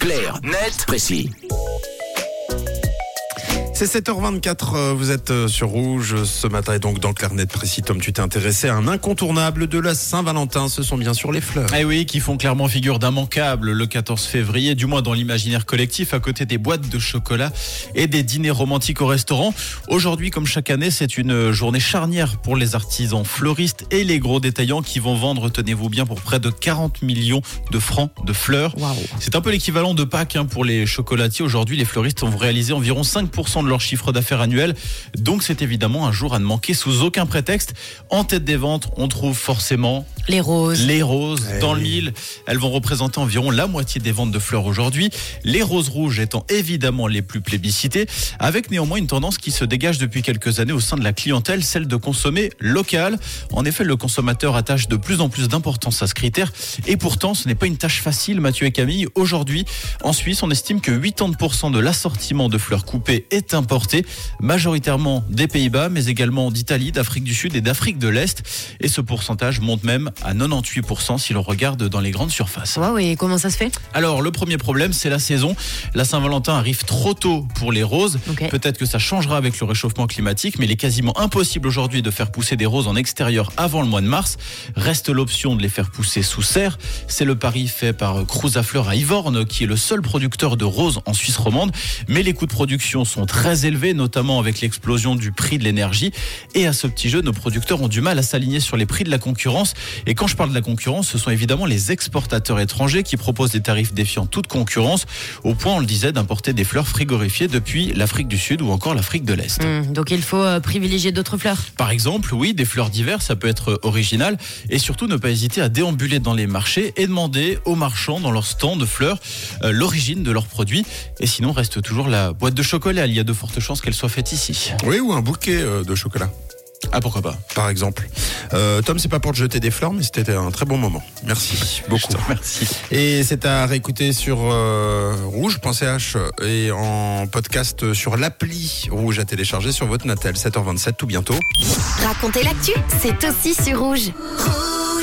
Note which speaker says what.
Speaker 1: Clair, net, précis.
Speaker 2: C'est 7h24, euh, vous êtes euh, sur Rouge ce matin et donc dans Clarnet Précis, Tom, tu t'es intéressé à un incontournable de la Saint-Valentin, ce sont bien sûr les fleurs.
Speaker 3: Eh oui, qui font clairement figure d'immanquable le 14 février, du moins dans l'imaginaire collectif, à côté des boîtes de chocolat et des dîners romantiques au restaurant. Aujourd'hui, comme chaque année, c'est une journée charnière pour les artisans fleuristes et les gros détaillants qui vont vendre, tenez-vous bien, pour près de 40 millions de francs de fleurs. C'est un peu l'équivalent de Pâques hein, pour les chocolatiers. Aujourd'hui, les fleuristes ont réalisé environ 5% de leur chiffre d'affaires annuel. Donc c'est évidemment un jour à ne manquer sous aucun prétexte. En tête des ventes, on trouve forcément
Speaker 4: les roses.
Speaker 3: Les roses
Speaker 2: Eh
Speaker 3: dans le mille. Elles vont représenter environ la moitié des ventes de fleurs aujourd'hui. Les roses rouges étant évidemment les plus plébiscitées, avec néanmoins une tendance qui se dégage depuis quelques années au sein de la clientèle, celle de consommer local. En effet, le consommateur attache de plus en plus d'importance à ce critère. Et pourtant, ce n'est pas une tâche facile, Mathieu et Camille. Aujourd'hui, en Suisse, on estime que 80% de l'assortiment de fleurs coupées est importé, majoritairement des Pays-Bas, mais également d'Italie, d'Afrique du Sud et d'Afrique de l'Est. Et ce pourcentage monte même à 98% si l'on regarde dans les grandes surfaces.
Speaker 4: Waouh, et comment ça se fait?
Speaker 3: Alors, le premier problème, c'est la saison. La Saint-Valentin arrive trop tôt pour les roses. Peut-être que ça changera avec le réchauffement climatique, mais il est quasiment impossible aujourd'hui de faire pousser des roses en extérieur avant le mois de mars. Reste l'option de les faire pousser sous serre. C'est le pari fait par Cruz à Fleurs à Ivorne, qui est le seul producteur de roses en Suisse romande. Mais les coûts de production sont très élevés, notamment avec l'explosion du prix de l'énergie. Et à ce petit jeu, nos producteurs ont du mal à s'aligner sur les prix de la concurrence. Et quand je parle de la concurrence, ce sont évidemment les exportateurs étrangers qui proposent des tarifs défiant toute concurrence, au point, on le disait, d'importer des fleurs frigorifiées depuis l'Afrique du Sud ou encore l'Afrique de l'Est.
Speaker 4: Hmm, Donc il faut euh, privilégier d'autres fleurs.
Speaker 3: Par exemple, oui, des fleurs d'hiver, ça peut être original. Et surtout, ne pas hésiter à déambuler dans les marchés et demander aux marchands dans leur stand de fleurs euh, l'origine de leurs produits. Et sinon, reste toujours la boîte de chocolat. Il y a de fortes chances qu'elle soit faite ici.
Speaker 2: Oui, ou un bouquet euh, de chocolat,
Speaker 3: Ah, pourquoi pas
Speaker 2: par exemple. Euh, Tom, c'est pas pour te jeter des fleurs, mais c'était un très bon moment. Merci beaucoup.
Speaker 3: Remercie.
Speaker 2: Et c'est à réécouter sur euh, rouge.ch et en podcast sur l'appli rouge à télécharger sur votre Natel. 7h27, tout bientôt.
Speaker 5: Racontez l'actu, c'est aussi sur rouge.